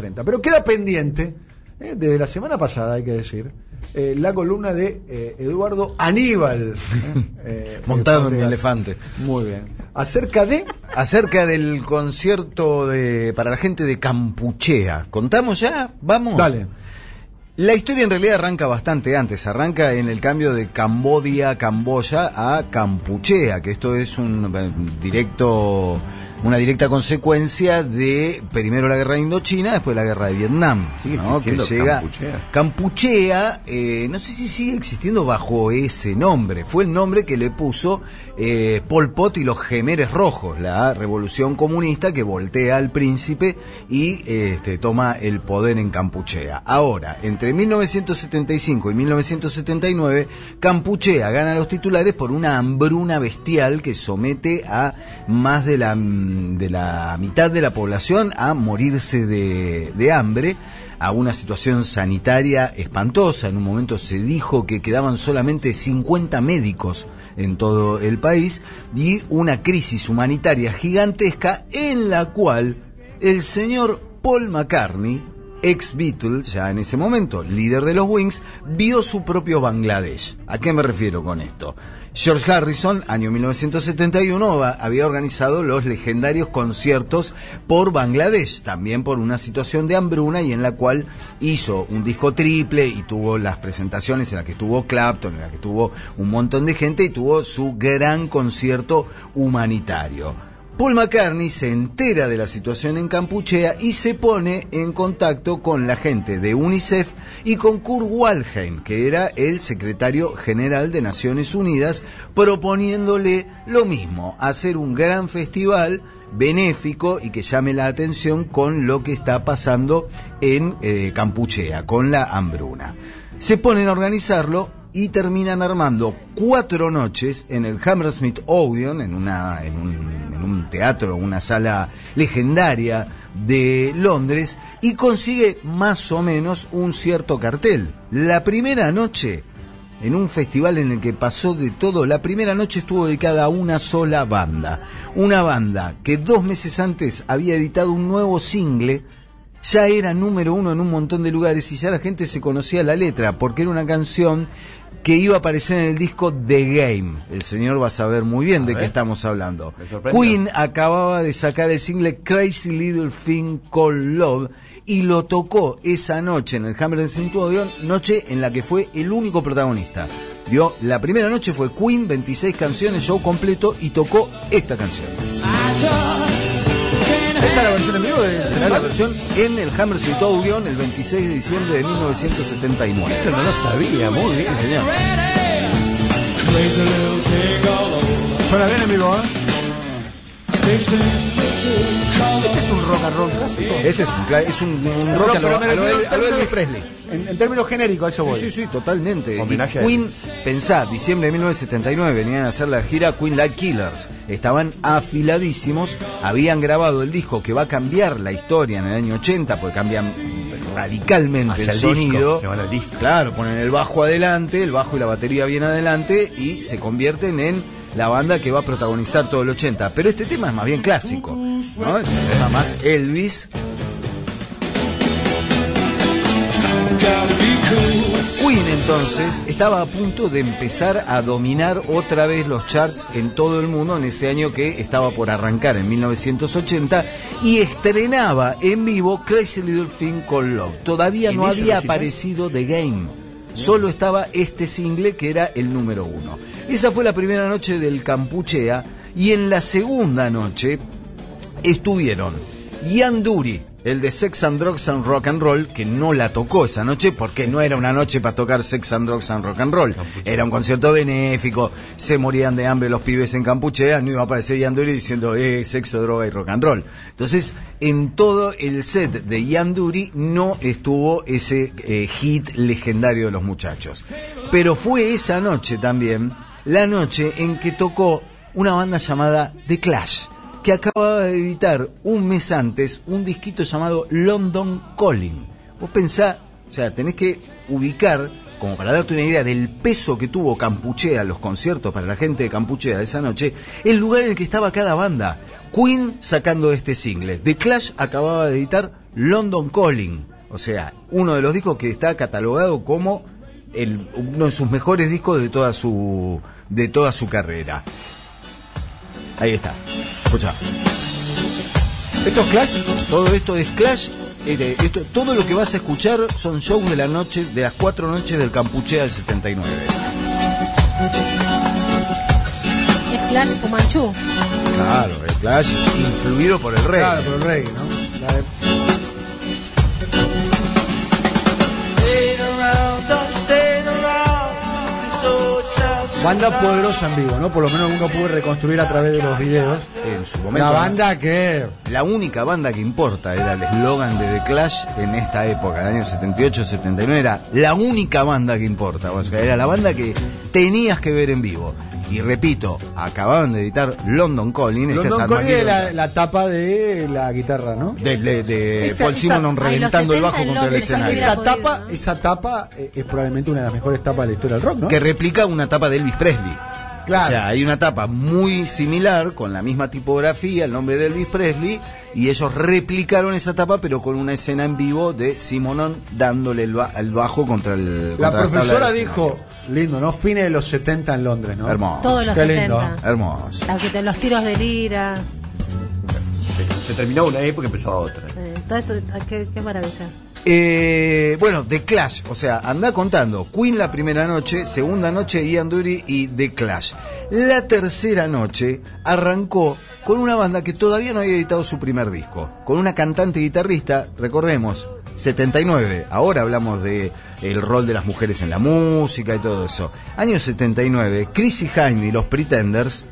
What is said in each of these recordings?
30. Pero queda pendiente, eh, desde la semana pasada hay que decir, eh, la columna de eh, Eduardo Aníbal. eh, Montado en eh, un elefante. Muy bien. Acerca de... Acerca del concierto de, para la gente de Campuchea. ¿Contamos ya? ¿Vamos? Dale. La historia en realidad arranca bastante antes, arranca en el cambio de Cambodia, Camboya a Campuchea, que esto es un eh, directo, una directa consecuencia de primero la guerra de Indochina, después la guerra de Vietnam, ¿no? que llega Campuchea. Campuchea, eh, no sé si sigue existiendo bajo ese nombre, fue el nombre que le puso eh, Pol Pot y los Gemeres Rojos, la revolución comunista que voltea al príncipe y este, toma el poder en Campuchea. Ahora, entre 1975 y 1979, Campuchea gana los titulares por una hambruna bestial que somete a más de la, de la mitad de la población a morirse de hambre a una situación sanitaria espantosa. En un momento se dijo que quedaban solamente 50 médicos en todo el país y una crisis humanitaria gigantesca en la cual el señor Paul McCartney, ex Beatle, ya en ese momento, líder de los Wings, vio su propio Bangladesh. ¿A qué me refiero con esto? George Harrison, año 1971, va- había organizado los legendarios conciertos por Bangladesh, también por una situación de hambruna y en la cual hizo un disco triple y tuvo las presentaciones en las que estuvo Clapton, en las que tuvo un montón de gente y tuvo su gran concierto humanitario. Paul McCartney se entera de la situación en Campuchea y se pone en contacto con la gente de UNICEF y con Kurt Waldheim, que era el secretario general de Naciones Unidas, proponiéndole lo mismo, hacer un gran festival benéfico y que llame la atención con lo que está pasando en eh, Campuchea, con la hambruna. Se ponen a organizarlo y terminan armando cuatro noches en el Hammersmith Odeon, en, una, en, un, en un teatro, una sala legendaria de Londres, y consigue más o menos un cierto cartel. La primera noche, en un festival en el que pasó de todo, la primera noche estuvo dedicada a una sola banda. Una banda que dos meses antes había editado un nuevo single ya era número uno en un montón de lugares y ya la gente se conocía la letra, porque era una canción que iba a aparecer en el disco The Game. El señor va a saber muy bien A de ver. qué estamos hablando. Queen acababa de sacar el single Crazy Little Thing Called Love y lo tocó esa noche en el Hammersmith Odeon, noche en la que fue el único protagonista. Vio, la primera noche fue Queen, 26 canciones, show completo y tocó esta canción. ¿Esta es la versión en la versión en el Hammersmith Odeon el 26 de diciembre de 1979. Esto no lo sabía, muy bien. Sí, señor. Suena bien en vivo, ¿eh? Este es un rock and roll clásico. Este es un, es un, un rock Rock, a lo, pero me a lo refiero El- en a lo Elvis Presley. En, en términos genéricos, a eso voy. Sí, sí, sí, totalmente. Homenaje Y Queen, pensá, diciembre de 1979 venían a hacer la gira Queen Like Killers. Estaban afiladísimos, habían grabado el disco que va a cambiar la historia en el año 80, porque cambian radicalmente Hacia el, el disco, sonido. se disco. Claro, ponen el bajo adelante, el bajo y la batería bien adelante y se convierten en la banda que va a protagonizar todo el 80. Pero este tema es más bien clásico, ¿no? Es un tema más Elvis. Queen entonces estaba a punto de empezar a dominar otra vez los charts en todo el mundo en ese año que estaba por arrancar en 1980 y estrenaba en vivo Crazy Little Thing Called Love. Todavía ¿En no había aparecido The Game. Solo estaba este single que era el número uno. Esa fue la primera noche del Campuchea y en la segunda noche estuvieron Ian Dury, el de Sex and Drugs and Rock and Roll, que no la tocó esa noche porque no era una noche para tocar Sex and Drugs and Rock and Roll. Era un concierto benéfico, se morían de hambre los pibes en Campuchea, no iba a aparecer Ian Dury diciendo eh, sexo, droga y rock and roll. Entonces, en todo el set de Ian Dury no estuvo ese eh, hit legendario de los muchachos. Pero fue esa noche también, la noche en que tocó una banda llamada The Clash que acababa de editar un mes antes un disquito llamado London Calling. Vos pensá, o sea, tenés que ubicar, como para darte una idea del peso que tuvo Campuchea, los conciertos para la gente de Campuchea de esa noche, el lugar en el que estaba cada banda. Queen sacando este single. The Clash acababa de editar London Calling. O sea, uno de los discos que está catalogado como uno de sus mejores discos de toda su, de toda su carrera. Ahí está. Escucha. ¿Esto es Clash? Todo esto es Clash. eh, esto, todo lo que vas a escuchar son shows de la noche, de las cuatro noches del Campuchea del 79. Es Clash Fumanchu. Claro, el Clash influido por el rey. Claro, por el reggae, ¿no? Banda poderosa en vivo, ¿no? Por lo menos uno pudo reconstruir a través de los videos. En su momento. La banda que La única banda que importa era el eslogan de The Clash en esta época, el año 78-79, era la única banda que importa. O sea, era la banda que tenías que ver en vivo. Y repito, acababan de editar London Calling, este London es Calling es la, la tapa de la guitarra, ¿no? de, de- de Esa- Paul los reventando el 70 bajo contra el escenario. Esa tapa, esa tapa eh, es probablemente una de las mejores tapas de la historia del rock, ¿no? Que replica una tapa de Elvis Presley. Claro. O sea, hay una tapa muy similar, con la misma tipografía, el nombre de Elvis Presley, y ellos replicaron esa tapa, pero con una escena en vivo de Simonon dándole el, ba- el bajo contra el. La contra tabla profesora dijo, lindo, ¿no? Fines de los 70 en Londres, ¿no? Hermoso. Todos los Qué 70. lindo. Hermoso. La que te- los tiros de lira. Se, se terminaba una época y empezaba otra. eh, todo eso, ah, qué, qué maravilla. Eh, bueno, The Clash, o sea, anda contando. Queen la primera noche, segunda noche Ian Dury y The Clash. La tercera noche arrancó con una banda que todavía no había editado su primer disco, con una cantante y guitarrista, recordemos, 79. Ahora hablamos de el rol de las mujeres en la música y todo eso. Año 79, Chrissy Hynde y los Pretenders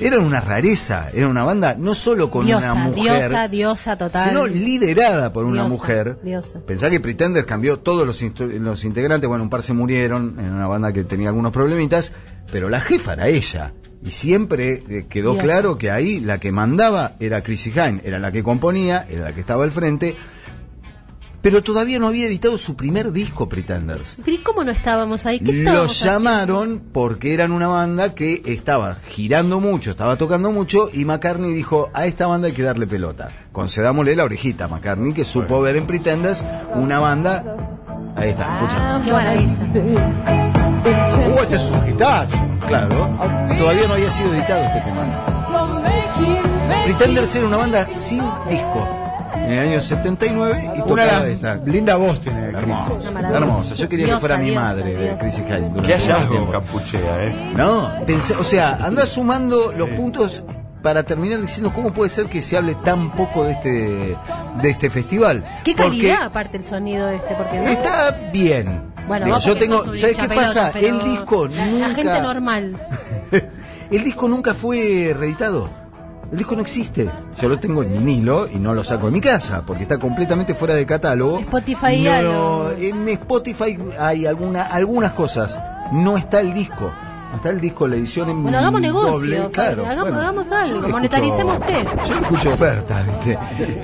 eran una rareza, era una banda no solo con diosa, una mujer, diosa, diosa total. sino liderada por una mujer. diosa. Pensá que Pretender cambió todos los, los integrantes, bueno, un par se murieron en una banda que tenía algunos problemitas, pero la jefa era ella. Y siempre eh, quedó claro que ahí la que mandaba era Chrissy Hine, era la que componía, era la que estaba al frente, pero todavía no había editado su primer disco Pretenders. Pero ¿y cómo no estábamos ahí? ¿Qué Los llamaron porque eran una banda que estaba girando mucho, estaba tocando mucho y McCartney dijo, a esta banda hay que darle pelota. Concedámosle la orejita a McCartney que supo ver en Pretenders una banda... Ahí está, escucha. Qué maravilla. Uh, este es un hitazo. Claro, todavía no había sido editado este tema. Pretenders era una banda sin disco. En el año 79 y tocaba de esta. linda voz tiene. Hermosa, hermosa. Yo quería que Diosa, fuera mi madre de durante Qué mucho hallazgo, tiempo. Campuchea, ¿eh? No, pensé, o sea, anda sumando los puntos para terminar diciendo cómo puede ser que se hable tan poco de este de este festival. Qué Porque calidad aparte el sonido este, porque no. Está bien. Bueno, Digo, yo tengo, ¿sabes qué pasa? El disco la, nunca la gente normal. El disco nunca fue reeditado. El disco no existe. Yo lo tengo en vinilo y no lo saco de mi casa porque está completamente fuera de catálogo. Spotify no, algo. En Spotify hay alguna, algunas cosas. No está el disco. No está el disco, la edición en Bueno, hagamos negocio, doble. Claro, hagamos- bueno, hagamos algo, monetaricemos té. Yo escucho ofertas, ¿viste?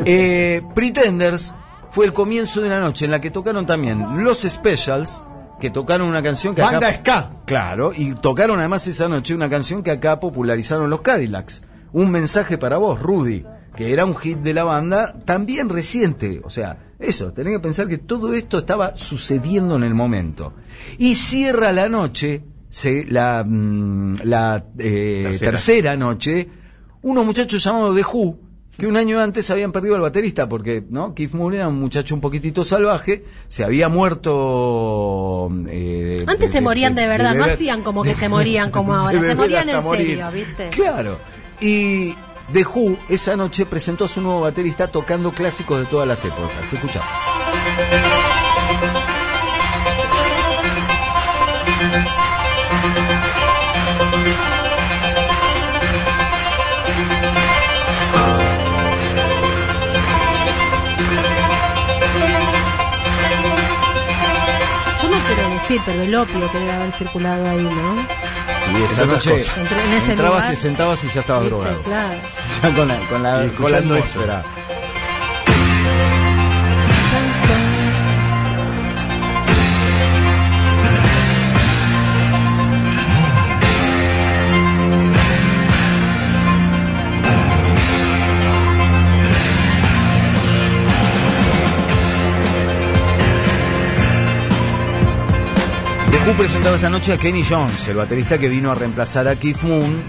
Eh, Pretenders fue el comienzo de una noche en la que tocaron también los Specials, que tocaron una canción que acá- Banda ska. Claro, y tocaron además esa noche una canción que acá popularizaron los Cadillacs. Un mensaje para vos, Rudy, que era un hit de la banda también reciente. O sea, eso, tenés que pensar que todo esto estaba sucediendo en el momento. Y cierra la noche, se, la, mm, la eh, Tercera. tercera noche, unos muchachos llamados The Who, que un año antes habían perdido al baterista, porque ¿no? Keith Moon era un muchacho un poquitito salvaje, se había muerto... eh, Antes se morían de verdad, no hacían como que se morían como ahora, se morían en morir. serio, ¿viste? Claro. Y The Who esa noche presentó a su nuevo baterista tocando clásicos de todas las épocas. Escucha. Yo no quiero decir, pero el opio que debe haber circulado ahí, ¿no? Y esa noche entrabas, lugar, te sentabas y ya estabas drogado. Claro. Ya con la, con la, con la atmósfera. Who presentaba esta noche a Kenny Jones, el baterista que vino a reemplazar a Keith Moon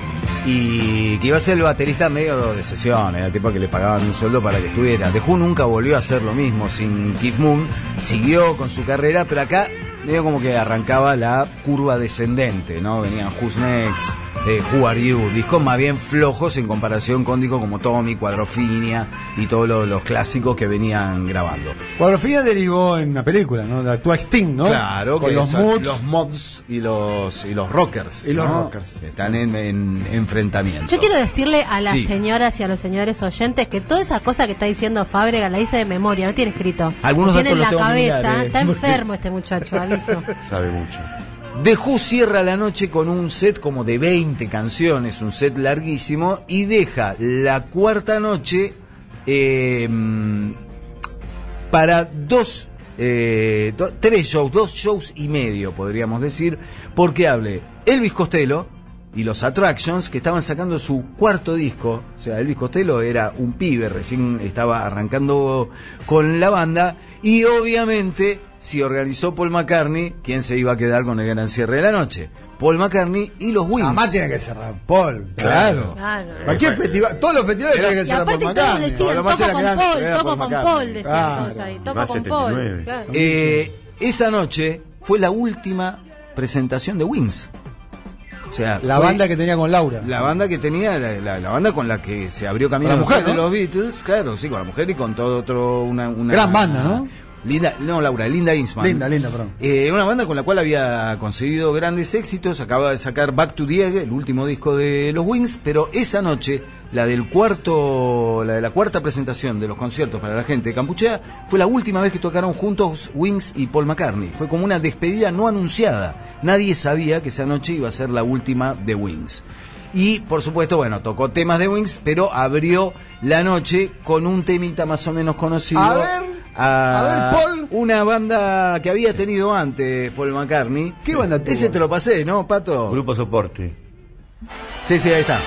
y que iba a ser el baterista medio de sesión, era tipo que le pagaban un sueldo para que estuviera. The nunca volvió a hacer lo mismo sin Keith Moon, siguió con su carrera, pero acá medio como que arrancaba la curva descendente, ¿no? Venían Who's Next, eh, Who Are You, discos más bien flojos en comparación con discos como Tommy, Cuadrofinia y todos los, los clásicos que venían grabando. Cuadrofinia derivó en una película, ¿no? Actúa Sting, ¿no? Claro, Con que los moods. los mods y los y los rockers. Y los ¿no? rockers. Están en, en enfrentamiento. Yo quiero decirle a las Sí. señoras y a los señores oyentes que toda esa cosa que está diciendo Fábrega la dice de memoria, no tiene escrito. Algunos tiene en la cabeza, mirar, eh, está porque- enfermo este muchacho, aviso. Sabe mucho. The Who cierra la noche con un set como de 20 canciones, un set larguísimo, y deja la cuarta noche eh, para dos, eh, tres shows, dos shows y medio, podríamos decir, porque hable Elvis Costello y los Attractions, que estaban sacando su cuarto disco. O sea, Elvis Costello era un pibe, recién estaba arrancando con la banda, y obviamente, si organizó Paul McCartney, ¿quién se iba a quedar con el gran cierre de la noche? Paul McCartney y los Wings. Además tiene que cerrar Paul. Claro. Claro. Cualquier festival, todos los festivales tienen que Y cerrar Paul aparte todos McCartney. decían, toco con Paul, toco Paul con. Paul, decían Claro. todos ahí, Y toco más con 79. Paul. claro. Eh, esa noche fue la última presentación de Wings. O sea, La fue banda que tenía con Laura. La banda que tenía, la, la- la banda con la que se abrió camino la mujer, de ¿no? los Beatles, claro, sí, con la mujer y con todo otro, una, una Gran banda, ¿no? Linda, no, Laura, Linda Insman. Linda, linda, perdón. Eh, una banda con la cual había conseguido grandes éxitos, acaba de sacar Back to Egg, el último disco de los Wings, pero esa noche, la del cuarto, la de la cuarta presentación de los conciertos para la gente de Campuchea, fue la última vez que tocaron juntos Wings y Paul McCartney. Fue como una despedida no anunciada. Nadie sabía que esa noche iba a ser la última de Wings. Y por supuesto, bueno, tocó temas de Wings, pero abrió la noche con un temita más o menos conocido. A ver, a ver, Paul. Una banda que había tenido antes Paul McCartney. ¿Qué banda tuvo? Ese te lo pasé, ¿no, Pato? Grupo soporte. Sí, sí, ahí está.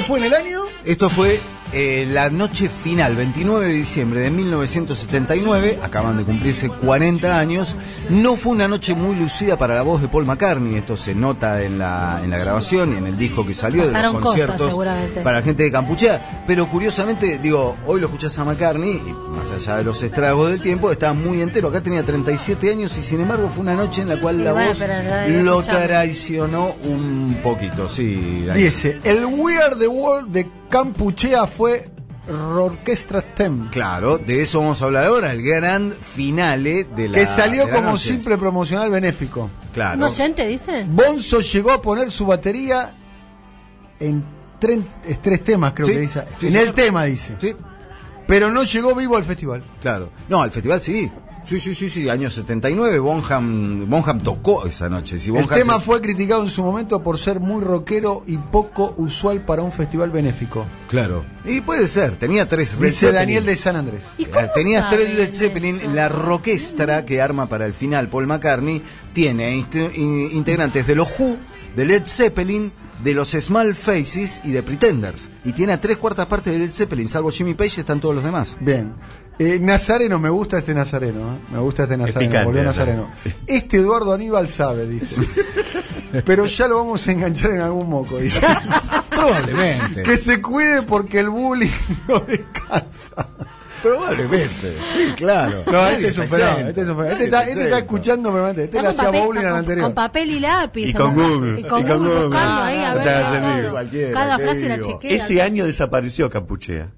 Fue en el año? Esto fue eh, la noche final, 29 de diciembre de 1979, acaban de cumplirse 40 años. No fue una noche muy lucida para la voz de Paul McCartney, esto se nota en la, en la grabación y en el disco que salió de los conciertos para la gente de Campuchea. Pero curiosamente, digo, hoy lo escuchás a McCartney, y más allá de los estragos del tiempo, estaba muy entero. Acá tenía 37 años y sin embargo fue una noche en la cual la voz lo traicionó un poquito. Sí. Dice, el We Are the World de Campuchea fue Orquestra Stem. Claro, de eso vamos a hablar ahora, el gran finale de la Que salió la como noche. simple promocional benéfico. Claro. ¿Un oyente dice? Bonzo llegó a poner su batería en tre- es tres temas, creo Sí, que dice. sí, en señor. el tema dice. Sí, Pero no llegó vivo al festival. claro. No, al festival sí. Sí, sí, sí, sí, año 79, Bonham, Bonham tocó esa noche. Si El tema se- fue criticado en su momento por ser muy rockero y poco usual para un festival benéfico. Claro. Y puede ser, tenía tres Dice Zeppelin. Daniel de San Andrés. ¿Y cómo Eh, Tenías tres Led Zeppelin, eso? la roquestra que arma para el final Paul McCartney tiene integrantes de los Who, de Led Zeppelin, de los Small Faces y de Pretenders. Y tiene a tres cuartas partes de Led Zeppelin, salvo Jimmy Page, están todos los demás. Bien. Eh, Nazareno, me gusta este Nazareno. ¿eh? Me gusta este Nazareno. picante, volvió Nazareno. Nazareno. Sí. Este Eduardo Aníbal sabe, dice. Pero ya lo vamos a enganchar en algún moco, dice. Probablemente. que se cuide porque el bullying no descansa. Probablemente. Sí, claro. No, este es un fenómeno. Este, es un. Este está, este está escuchando permanente. Este le hacía bowling al anterior. con papel y lápiz. Y con Google. Y con Y con Google buscando ahí a ver Cada te frase la chequea. Ese año desapareció Campuchea.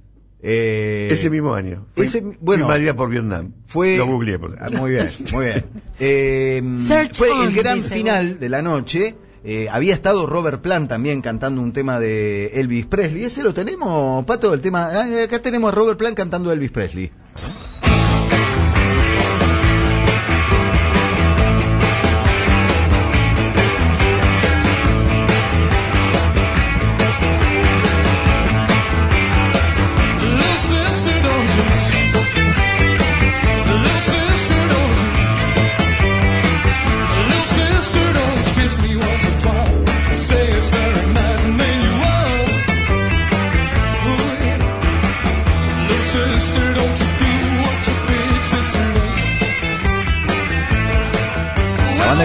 Eh, Ese mismo año. Fui, ese- fui bueno, invadida por Vietnam. fue Lo googleé. Por Ah, muy bien muy bien Eh, Search fue on, el gran final de la noche Eh, había estado Robert Plant también cantando un tema de Elvis Presley ese lo tenemos pato el tema ah, acá tenemos a Robert Plant cantando Elvis Presley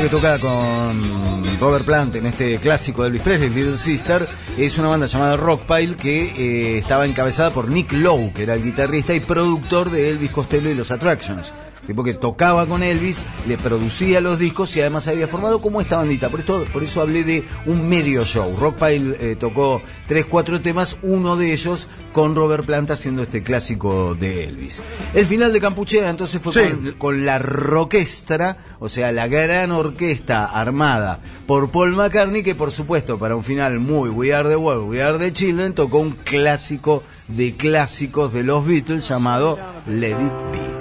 que toca con Robert Plant en este clásico de Elvis Presley, Little Sister, es una banda llamada Rockpile que eh, estaba encabezada por Nick Lowe, que era el guitarrista y productor de Elvis Costello y los Attractions. Tipo que tocaba con Elvis, le producía los discos y además había formado como esta bandita. Por, esto, por eso hablé de un medio show. Rockpile eh, tocó tres, cuatro temas, uno de ellos con Robert Plant haciendo este clásico de Elvis. El final de Campuchea entonces fue Sí. con, con la roquestra, o sea, la gran orquesta armada por Paul McCartney, que por supuesto para un final muy We Are the World, We Are the Children, tocó un clásico de clásicos de los Beatles llamado Let It Be.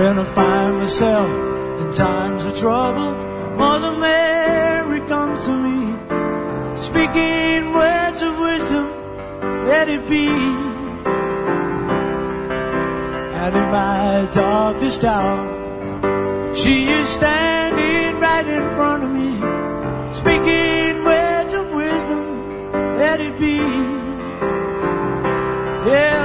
When I find myself in times of trouble, Mother Mary comes to me, speaking words of wisdom, let it be. And in my darkest hour, she is standing right in front of me, speaking words of wisdom, let it be. Yeah,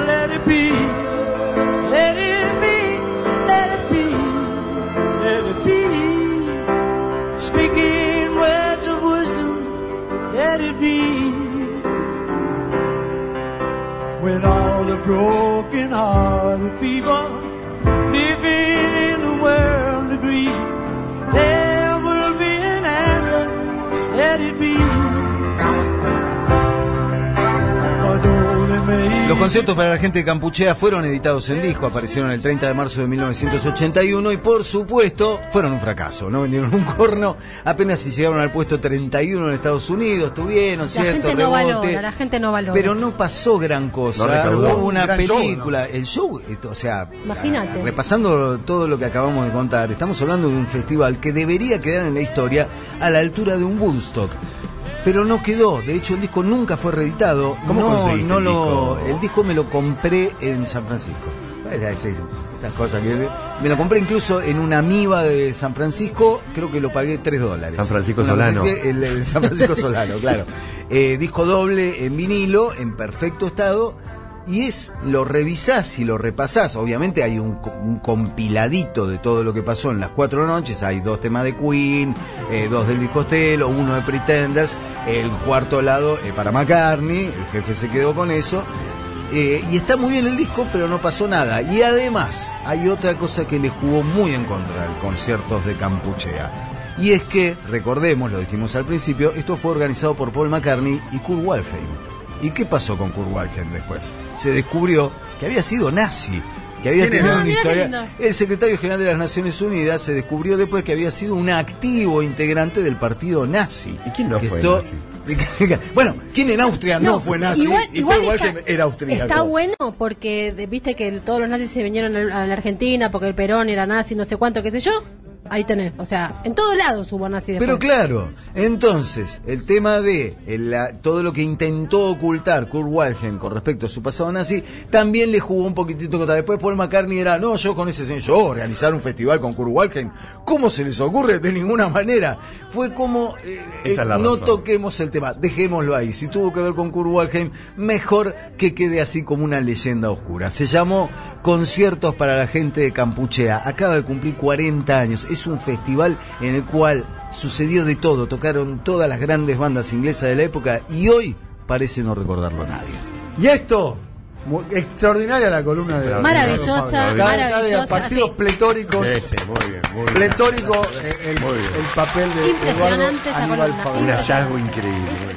broken hearted people living in the world agree, there will be an answer, let it be. Los conciertos para la gente de Campuchea fueron editados en disco, aparecieron el 30 de marzo de 1981 y por supuesto fueron un fracaso, no vendieron un corno, apenas si llegaron al puesto 31 en Estados Unidos, tuvieron La cierto gente no rebote, valora, la gente no valora. pero no pasó gran cosa, No hubo una Gran show, película, el show, esto, o sea, Imagínate. repasando todo lo que acabamos de contar, estamos hablando de un festival que debería quedar en la historia a la altura de un Woodstock. Pero no quedó, de hecho el disco nunca fue reeditado. ¿Cómo no, conseguiste no el lo, disco? el disco me lo compré en San Francisco. Es- es- Esas cosas que me lo compré incluso en una amiba de San Francisco, creo que lo pagué 3 dólares. San Francisco Una Solano. el San Francisco Solano, claro. Eh, disco doble en vinilo, en perfecto estado. Y es, lo revisás y lo repasás. Obviamente hay un, co- un compiladito de todo lo que pasó en las cuatro noches. Hay dos temas de Queen, eh, dos del Costello, uno de Pretenders, el cuarto lado eh, para McCartney. El jefe se quedó con eso. Eh, y está muy bien el disco, pero no pasó nada. Y además, hay otra cosa que le jugó muy en contra al conciertos de Campuchea. Y es que, recordemos, lo dijimos al principio, esto fue organizado por Paul McCartney y Kurt Waldheim. ¿Y qué pasó con Kurt Waldheim después? Se descubrió que había sido nazi. Que había ¿Quién tenido una Ah, historia. El secretario general de las Naciones Unidas se descubrió después que había sido un activo integrante del partido nazi. ¿Y quién no fue esto- nazi? bueno, ¿quién en Austria no, fue nazi? Igual, y igual Kurt está, Waldheim era austríaco. está bueno porque viste que todos los nazis se vinieron a la Argentina porque el Perón era nazi, no sé cuánto, qué sé yo. Ahí tenés. O sea, en todos lados hubo nazis Pero después. claro, entonces, el tema de la- todo lo que intentó ocultar Kurt Waldheim con respecto a su pasado nazi, también le jugó un poquitito contra. Después Paul McCartney era, no, yo con ese señor, yo organizar un festival con Kurt Waldheim, ¿cómo se les ocurre? De ninguna manera. Fue como, eh, Esa es la eh, no razón. toquemos el tema, dejémoslo ahí. Si tuvo que ver con Kurt Waldheim, mejor que quede así como una leyenda oscura. Se llamó Conciertos para la gente de Campuchea. Acaba de cumplir 40 años. Es un festival en el cual sucedió de todo. Tocaron todas las grandes bandas inglesas de la época y hoy parece no recordarlo nadie. Y esto, extraordinaria la columna de Maravillosa, Cada- cada maravillosa, partidos sí. pletóricos. Sí, sí, muy bien, muy bien. Pletórico el, Muy bien. el papel de Impresionante Eduardo esa Aníbal columna. Un hallazgo increíble.